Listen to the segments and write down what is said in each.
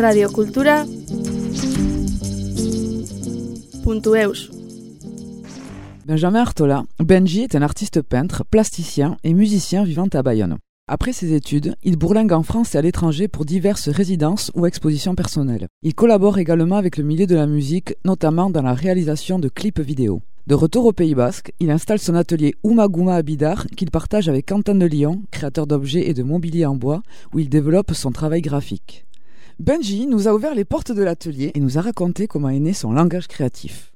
radiocultura.eus Benjamin Artola, Benji est un artiste peintre, plasticien et musicien vivant à Bayonne. Après ses études, il bourlingue en France et à l'étranger pour diverses résidences ou expositions personnelles. Il collabore également avec le milieu de la musique, notamment dans la réalisation de clips vidéo. De retour au Pays Basque, il installe son atelier Umaguma à Bidar qu'il partage avec Quentin de Lyon, créateur d'objets et de mobilier en bois, où il développe son travail graphique. Benji nous a ouvert les portes de l'atelier et nous a raconté comment est né son langage créatif.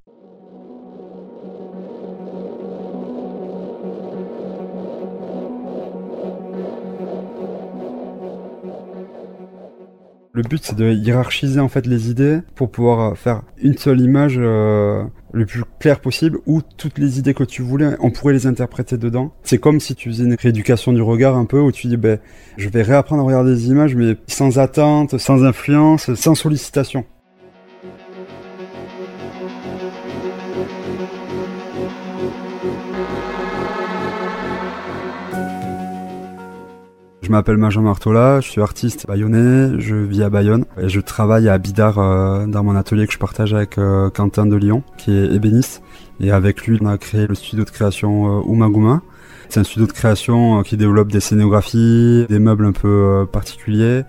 Le but, c'est de hiérarchiser en fait les idées pour pouvoir faire une seule image euh, le plus claire possible où toutes les idées que tu voulais, on pourrait les interpréter dedans. C'est comme si tu faisais une rééducation du regard un peu où tu dis, ben, je vais réapprendre à regarder des images, mais sans attente, sans influence, sans sollicitation. Je m'appelle Benjamin Martola, je suis artiste bayonnais, je vis à Bayonne et je travaille à Bidar euh, dans mon atelier que je partage avec euh, Quentin de Lyon qui est ébéniste et avec lui on a créé le studio de création euh. C'est un studio de création qui développe des scénographies, des meubles un peu particuliers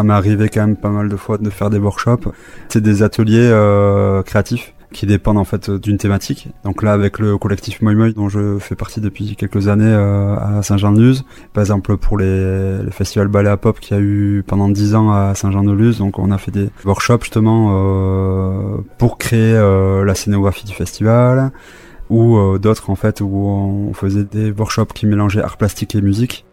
Ça m'est arrivé quand même pas mal de fois de faire des workshops. C'est des ateliers euh, créatifs qui dépendent en fait d'une thématique. Donc là, avec le collectif Moi dont je fais partie depuis quelques années euh, à Saint-Jean-de-Luz, par exemple pour les, les festivals ballet à pop qu'il y a eu pendant dix ans à Saint-Jean-de-Luz, donc on a fait des workshops justement euh, pour créer la scénographie du festival, ou d'autres en fait où on faisait des workshops qui mélangeaient art plastique et musique.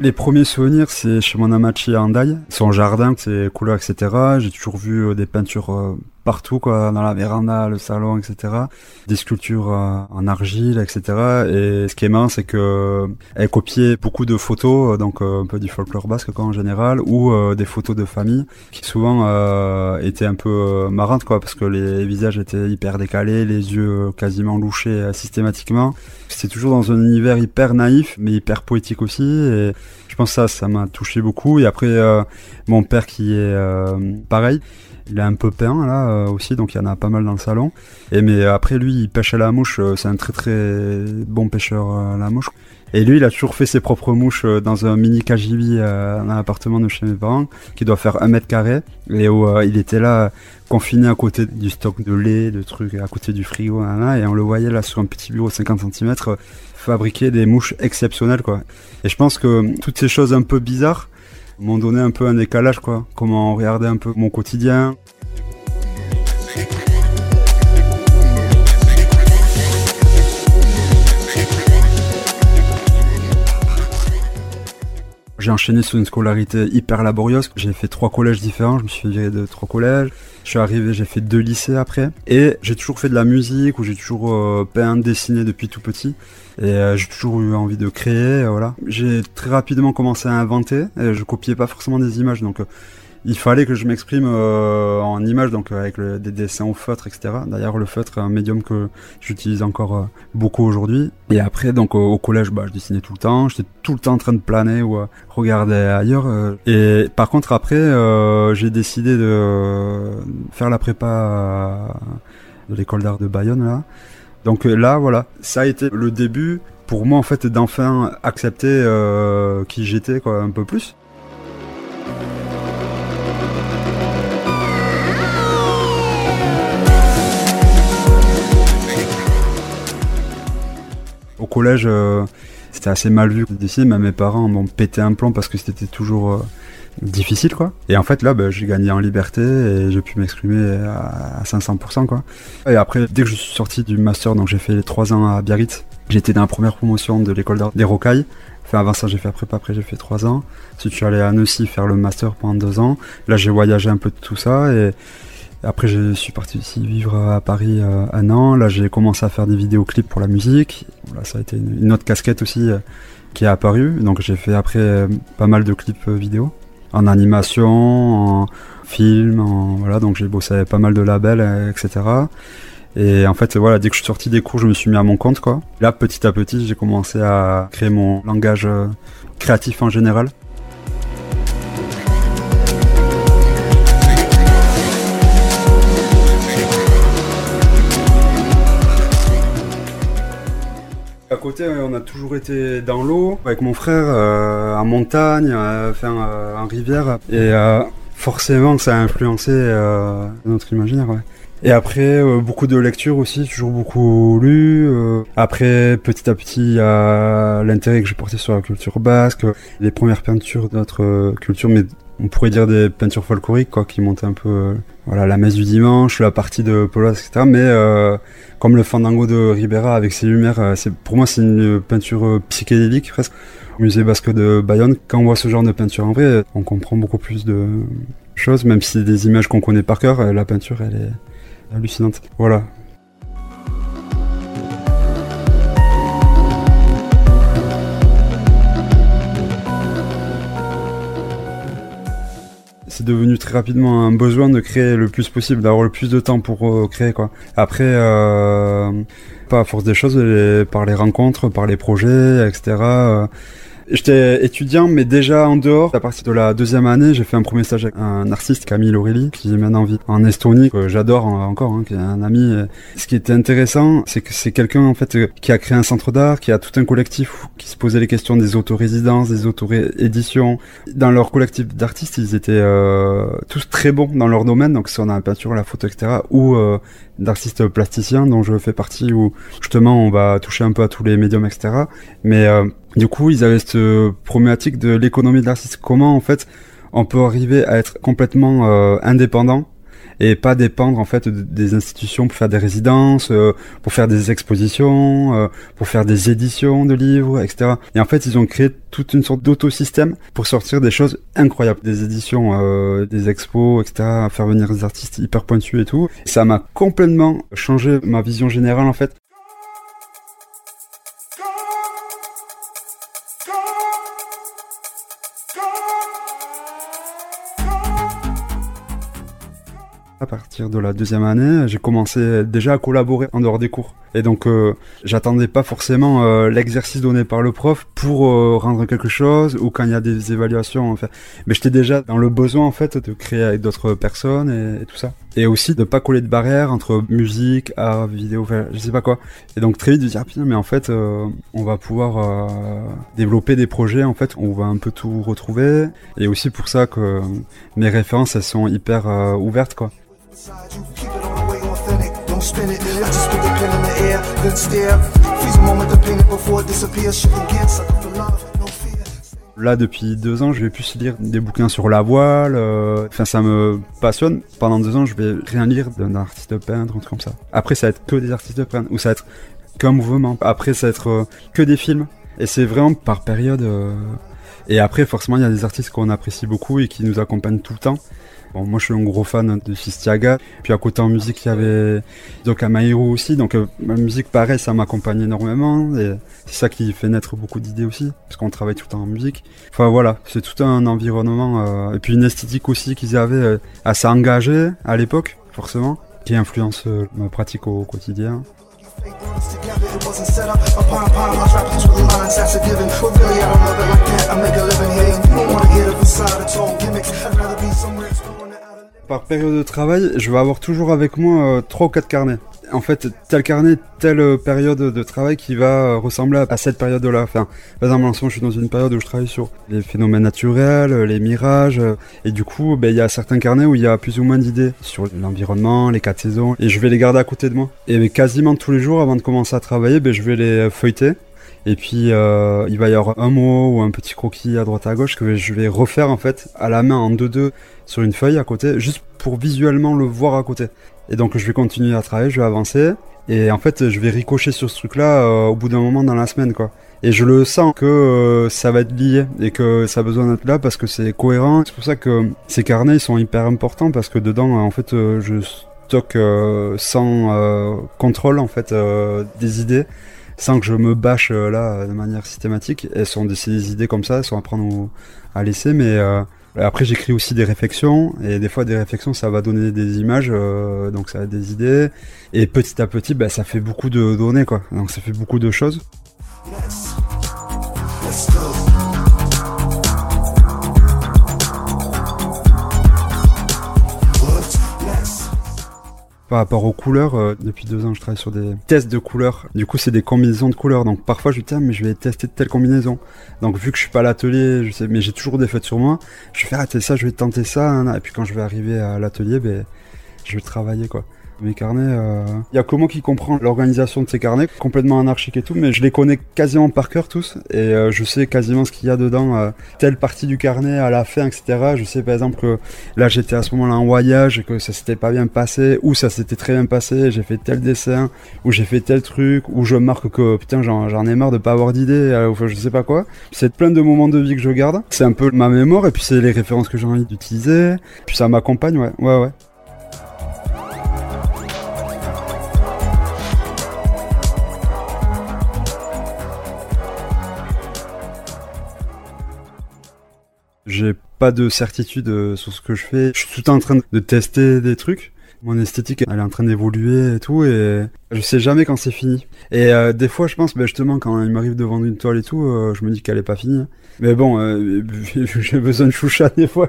Les premiers souvenirs, c'est chez mon amachi à Andai. Son jardin, ses couleurs, etc. J'ai toujours vu euh, des peintures euh, partout, quoi, dans la véranda, le salon, etc. Des sculptures euh, en argile, etc. Et ce qui est marrant, c'est que elle copiait beaucoup de photos, donc un peu du folklore basque, quoi, en général, ou des photos de famille, qui souvent étaient un peu marrantes, quoi, parce que les visages étaient hyper décalés, les yeux quasiment louchés systématiquement. C'est toujours dans un univers hyper naïf, mais hyper poétique aussi. Et je pense que ça, ça m'a touché beaucoup. Et après, euh, mon père qui est euh, pareil, il est un peu peint là euh, aussi, donc il y en a pas mal dans le salon. Et mais après, lui, il pêche à la mouche. c'est un très très bon pêcheur à la mouche. Et lui, il a toujours fait ses propres mouches dans un mini KGB dans l'appartement de chez mes parents, qui doit faire un mètre carré. Et où il était là, confiné à côté du stock de lait, de trucs, à côté du frigo, et on le voyait là sur un petit bureau de 50 cm fabriquer des mouches exceptionnelles, quoi. Et je pense que toutes ces choses un peu bizarres m'ont donné un peu un décalage, quoi. Comment regarder un peu mon quotidien. J'ai enchaîné sur une scolarité hyper laborieuse. J'ai fait trois collèges différents. Je me suis viré de trois collèges. Je suis arrivé, j'ai fait deux lycées après. Et j'ai toujours fait de la musique, ou j'ai toujours euh, peint, dessiné depuis tout petit. Et euh, j'ai toujours eu envie de créer, voilà. J'ai très rapidement commencé à inventer. Et je copiais pas forcément des images, donc euh, il fallait que je m'exprime euh, en images, donc avec des dessins au feutre, etc. D'ailleurs, le feutre est un médium que j'utilise encore euh, beaucoup aujourd'hui. Et après, donc au, collège, bah, je dessinais tout le temps. J'étais tout le temps en train de planer ou regarder ailleurs. Euh. et par contre, après, j'ai décidé de faire la prépa de l'école d'art de Bayonne là. Donc là, voilà, ça a été le début pour moi en fait d'enfin accepter qui j'étais quoi un peu plus. Au collège, euh, c'était assez mal vu dessiner, mais mes parents m'ont pété un plomb parce que c'était toujours euh, difficile, quoi. Et en fait, là, bah, j'ai gagné en liberté et j'ai pu m'exprimer à, 500%, quoi. Et après, dès que je suis sorti du master, donc j'ai fait les trois ans à Biarritz, j'étais dans la première promotion de l'école d'art des Rocailles. Enfin, avant ça, j'ai fait prépa, après j'ai fait trois ans. Je suis allé à Annecy faire le master pendant deux ans. Là, j'ai voyagé un peu de tout ça et Après, je suis parti aussi vivre à Paris euh, un an. Là, j'ai commencé à faire des vidéoclips pour la musique. Voilà, ça a été une, autre casquette aussi euh, qui est apparue. Donc, j'ai fait après euh, pas mal de clips vidéo en animation, en film, voilà. Donc, j'ai bossé avec pas mal de labels, etc. Et en fait, voilà, dès que je suis sorti des cours, je me suis mis à mon compte, quoi. Là, petit à petit, j'ai commencé à créer mon langage créatif en général. Côté, on a toujours été dans l'eau avec mon frère, euh, en montagne, euh, euh, en rivière, et forcément, ça a influencé notre imaginaire. Et après, beaucoup de lectures aussi, toujours beaucoup lu. après, petit à petit, l'intérêt que j'ai porté sur la culture basque, les premières peintures de notre culture, mais on pourrait dire des peintures folkloriques, quoi, qui montaient un peu, euh, voilà, la messe du dimanche, la partie de Polas, etc. Mais euh, comme le Fandango de Ribera avec ses lumières, euh, c'est pour moi c'est une peinture psychédélique presque. Au musée basque de Bayonne, quand on voit ce genre de peinture en vrai, on comprend beaucoup plus de choses, même si c'est des images qu'on connaît par cœur, la peinture elle est hallucinante. Voilà. C'est devenu très rapidement un besoin de créer le plus possible, d'avoir le plus de temps pour euh, créer quoi. Après, euh, pas à force des choses, par les rencontres, par les projets, etc. J'étais étudiant, mais déjà en dehors, à partir de la deuxième année, j'ai fait un premier stage avec un artiste, Camille Aurélie, qui est maintenant en vie en Estonie, que j'adore encore, hein, qui est un ami. Ce qui était intéressant, c'est que c'est quelqu'un en fait euh, qui a créé un centre d'art, qui a tout un collectif qui se posait les questions des autorésidences, des auto-éditions. Dans leur collectif d'artistes, ils étaient euh, tous très bons dans leur domaine, donc soit dans la peinture, la photo, etc., ou euh, d'artistes plasticiens, dont je fais partie, où justement on va toucher un peu à tous les médiums, etc. Mais euh, du coup, ils avaient cette problématique de l'économie de l'artiste. Comment, en fait, on peut arriver à être complètement euh, indépendant et pas dépendre, en fait, de- des institutions pour faire des résidences, euh, pour faire des expositions, euh, pour faire des éditions de livres, etc. Et en fait, ils ont créé toute une sorte d'autosystème pour sortir des choses incroyables. Des éditions, euh, des expos, etc. Faire venir des artistes hyper pointus et tout. Ça m'a complètement changé ma vision générale, en fait. De la deuxième année, j'ai commencé déjà à collaborer en dehors des cours. Et donc, euh, j'attendais pas forcément euh, l'exercice donné par le prof pour euh, rendre quelque chose ou quand il y a des évaluations. En fait. Mais j'étais déjà dans le besoin en fait de créer avec d'autres personnes et, tout ça. Et aussi de pas coller de barrières entre musique, art, vidéo, je sais pas quoi. Et donc très vite de dire putain, mais en fait, on va pouvoir développer des projets en fait, on va un peu tout retrouver. Et aussi pour ça que mes références elles sont hyper ouvertes quoi. Là, depuis deux ans, je vais plus lire des bouquins sur la voile. euh, Enfin, ça me passionne. Pendant deux ans, je vais rien lire d'un artiste peintre, un truc comme ça. Après, ça va être que des artistes peintres, ou ça va être qu'un mouvement. Après, ça va être euh, que des films. Et c'est vraiment par période. euh, Et après, forcément, il y a des artistes qu'on apprécie beaucoup et qui nous accompagnent tout le temps. Bon, moi, je suis un gros fan de Sistiaga. Puis à côté en musique, il y avait Amairo aussi. Donc, euh, ma musique, pareil, ça m'accompagne énormément. Et c'est ça qui fait naître beaucoup d'idées aussi, parce qu'on travaille tout le temps en musique. Enfin voilà, c'est tout un environnement euh, et puis une esthétique aussi qu'ils avaient euh, assez engagée à l'époque, forcément, qui influence euh, ma pratique au quotidien. Période de travail, je vais avoir toujours avec moi euh, trois ou quatre carnets. En fait, tel carnet, telle euh, période de travail qui va euh, ressembler à cette période-là. Enfin, par exemple, en ce moment, je suis dans une période où je travaille sur les phénomènes naturels, les mirages, et du coup, ben, il y a certains carnets où il y a plus ou moins d'idées sur l'environnement, les quatre saisons, et je vais les garder à côté de moi. Et ben, quasiment tous les jours, avant de commencer à travailler, ben, je vais les feuilleter. Et puis euh, il va y avoir un mot ou un petit croquis à droite à gauche que je vais refaire en fait à la main en 2-2 sur une feuille à côté, juste pour visuellement le voir à côté. Et donc je vais continuer à travailler, je vais avancer. Et en fait je vais ricocher sur ce truc là au bout d'un moment dans la semaine quoi. Et je le sens que euh, ça va être lié et que ça a besoin d'être là parce que c'est cohérent. C'est pour ça que ces carnets ils sont hyper importants parce que dedans, en fait, euh, je stocke euh, sans euh, contrôle en fait euh, des idées, sans que je me bâche euh, là de manière systématique. Elles sont des, des idées comme ça, elles sont à prendre à laisser, mais euh, après j'écris aussi des réflexions et des fois des réflexions ça va donner des images, euh, donc ça être des idées. Et petit à petit, bah, ça fait beaucoup de données quoi. Donc ça fait beaucoup de choses. Par rapport aux couleurs, euh, depuis deux ans, je travaille sur des tests de couleurs. Du coup, c'est des combinaisons de couleurs. Donc, parfois, je me dis, tiens, mais je vais tester telle combinaison. Donc, vu que je suis pas à l'atelier, mais j'ai toujours des feutres sur moi, je vais faire, ah, ça, je vais tenter ça. hein, et puis, quand je vais arriver à l'atelier, ben, je vais travailler, quoi. Mes carnets, il y a que moi qui comprend l'organisation de ces carnets, complètement anarchique et tout, mais je les connais quasiment par cœur tous, et euh, je sais quasiment ce qu'il y a dedans, euh, telle partie du carnet à la fin, etc. Je sais par exemple que là j'étais à ce moment-là en voyage, et que ça s'était pas bien passé, ou ça s'était très bien passé, j'ai fait tel dessin, ou j'ai fait tel truc, ou je marque que putain j'en ai marre de pas avoir d'idées, euh, ou je sais pas quoi. C'est plein de moments de vie que je garde, c'est un peu ma mémoire, et puis c'est les références que j'ai envie d'utiliser, puis ça m'accompagne, ouais, ouais, ouais. J'ai pas de certitude euh, sur ce que je fais. Je suis tout en train de tester des trucs. Mon esthétique, elle est en train d'évoluer et tout, et je sais jamais quand c'est fini. Et euh, des fois, je pense, ben justement, quand il m'arrive de vendre une toile et tout, euh, je me dis qu'elle est pas finie. Mais bon, j'ai besoin de choucha des fois.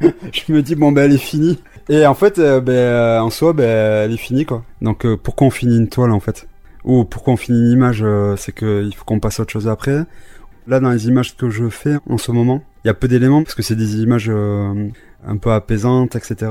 je me dis, bon, ben elle est finie. Et en fait, ben, en soi, ben, elle est finie, quoi. Donc, pourquoi on finit une toile, en fait? Ou pourquoi on finit une image C'est qu'il faut qu'on passe à autre chose après. Là, dans les images que je fais en ce moment, il y a peu d'éléments parce que c'est des images euh, un peu apaisantes, etc.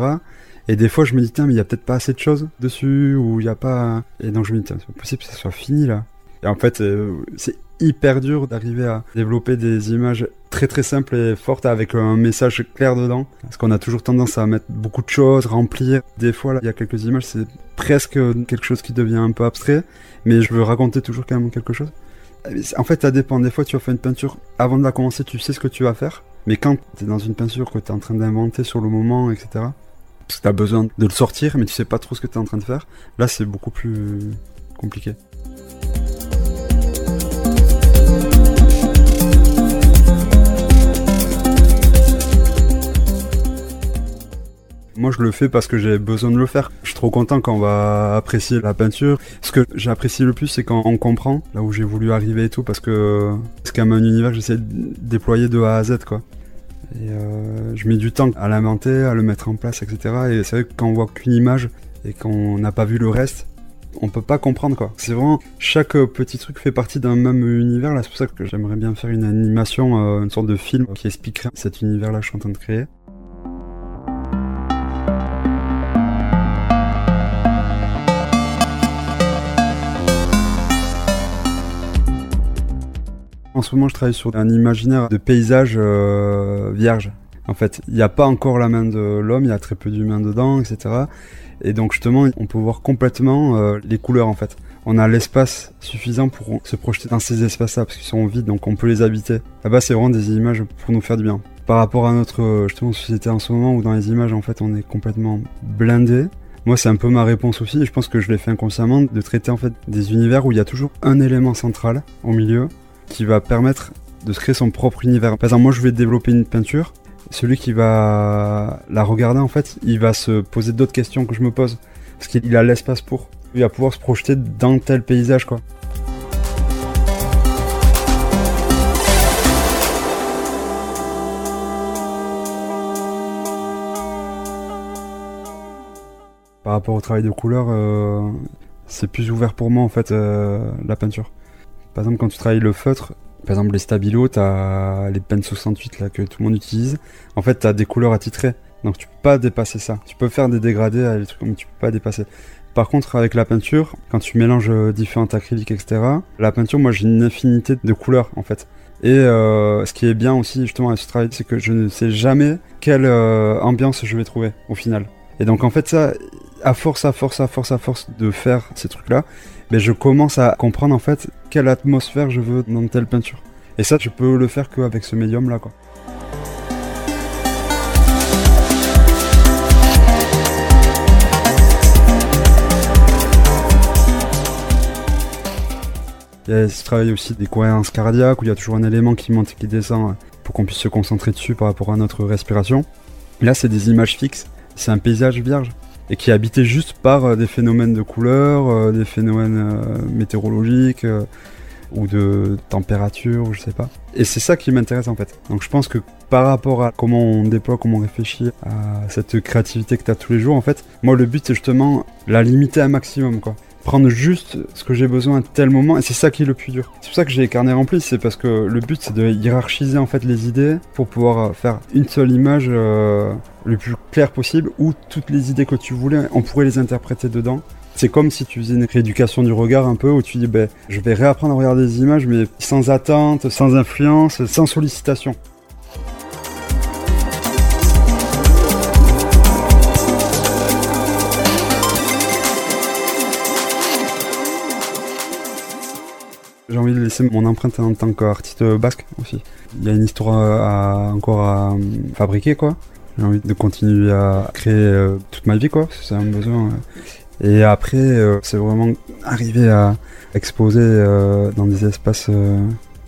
Et des fois, je me dis, tiens, mais il y a peut-être pas assez de choses dessus, ou il y a pas. Et donc, je me dis, tiens, c'est pas possible que ça soit fini là. Et en fait, euh, c'est hyper dur d'arriver à développer des images très très simples et fortes avec un message clair dedans. Parce qu'on a toujours tendance à mettre beaucoup de choses, remplir. Des fois, là, il y a quelques images, c'est presque quelque chose qui devient un peu abstrait, mais je veux raconter toujours quand même quelque chose. En fait, ça dépend. Des fois, tu vas faire une peinture. Avant de la commencer, tu sais ce que tu vas faire. Mais quand tu es dans une peinture que tu es en train d'inventer sur le moment, etc., parce que tu as besoin de le sortir, mais tu sais pas trop ce que tu es en train de faire, là, c'est beaucoup plus compliqué. Moi, je le fais parce que j'ai besoin de le faire. Je suis trop content quand on va apprécier la peinture. Ce que j'apprécie le plus, c'est quand on comprend là où j'ai voulu arriver et tout, parce que c'est quand même un univers que j'essaie de déployer de A à Z, quoi. Et euh, je mets du temps à l'inventer, à le mettre en place, etc. Et c'est vrai que quand on voit qu'une image et qu'on n'a pas vu le reste, on peut pas comprendre quoi. C'est vraiment chaque petit truc fait partie d'un même univers là. C'est pour ça que j'aimerais bien faire une animation, euh, une sorte de film qui expliquerait cet univers là que je suis en train de créer. En ce moment, je travaille sur un imaginaire de paysage euh, vierge. En fait, il n'y a pas encore la main de l'homme, il y a très peu d'humains dedans, etc. Et donc justement, on peut voir complètement euh, les couleurs en fait. On a l'espace suffisant pour se projeter dans ces espaces-là parce qu'ils sont vides, donc on peut les habiter. Là-bas, c'est vraiment des images pour nous faire du bien. Par rapport à notre euh, société en ce moment où dans les images, en fait, on est complètement blindé. Moi, c'est un peu ma réponse aussi, et je pense que je l'ai fait inconsciemment, de traiter en fait des univers où il y a toujours un élément central au milieu qui va permettre de se créer son propre univers. Par exemple, moi, je vais développer une peinture. Celui qui va la regarder, en fait, il va se poser d'autres questions que je me pose. Parce qu'il a l'espace pour. Il va pouvoir se projeter dans tel paysage, quoi. Par rapport au travail de couleur, euh, c'est plus ouvert pour moi, en fait, euh, la peinture. Par exemple, quand tu travailles le feutre, par exemple les stabilos, t'as les pennes 68 là que tout le monde utilise. En fait, t'as des couleurs attitrées, donc tu peux pas dépasser ça. Tu peux faire des dégradés, euh, des trucs mais tu peux pas dépasser. Par contre, avec la peinture, quand tu mélanges euh, différents acryliques, etc., la peinture, moi, j'ai une infinité de couleurs en fait. Et euh, ce qui est bien aussi justement avec ce travail, c'est que je ne sais jamais quelle euh, ambiance je vais trouver au final. Et donc en fait ça, à force, à force, à force, à force de faire ces trucs-là, ben, je commence à comprendre en fait quelle atmosphère je veux dans telle peinture. Et ça, je peux le faire qu'avec ce médium-là. Il y a ce travail aussi des cohérences cardiaques où il y a toujours un élément qui monte et qui descend euh, pour qu'on puisse se concentrer dessus par rapport à notre respiration. Là, c'est des images fixes, c'est un paysage vierge et qui est habité juste par euh, des phénomènes de couleur, euh, des phénomènes météorologiques ou de température, je sais pas. Et c'est ça qui m'intéresse en fait. Donc je pense que par rapport à comment on déploie, comment on réfléchit à cette créativité que tu as tous les jours, en fait, moi le but c'est justement la limiter un maximum quoi prendre juste ce que j'ai besoin à tel moment et c'est ça qui est le plus dur. C'est pour ça que j'ai les carnets c'est parce que le but c'est de hiérarchiser en fait les idées pour pouvoir faire une seule image euh, le plus claire possible où toutes les idées que tu voulais, on pourrait les interpréter dedans. C'est comme si tu faisais une rééducation du regard un peu où tu dis ben je vais réapprendre à regarder des images mais sans attente, sans influence, sans sollicitation. J'ai envie de laisser mon empreinte en tant qu'artiste basque aussi. Il y a une histoire encore à fabriquer quoi. J'ai envie de continuer à créer euh, toute ma vie quoi, c'est un besoin. Et après, euh, c'est vraiment arriver à exposer euh, dans des espaces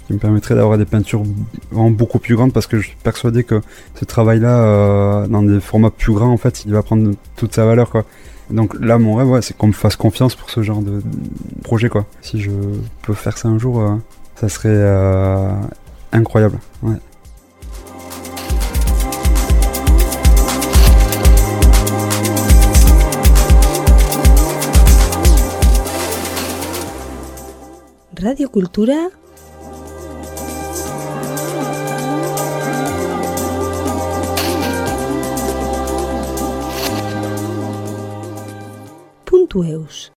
qui me permettraient d'avoir des peintures vraiment beaucoup plus grandes parce que je suis persuadé que ce travail-là, dans des formats plus grands, en fait, il va prendre toute sa valeur quoi. Donc là, mon rêve, c'est qu'on me fasse confiance pour ce genre de projet, quoi. Si je peux faire ça un jour, euh, ça serait euh, incroyable. Radio Cultura tu és.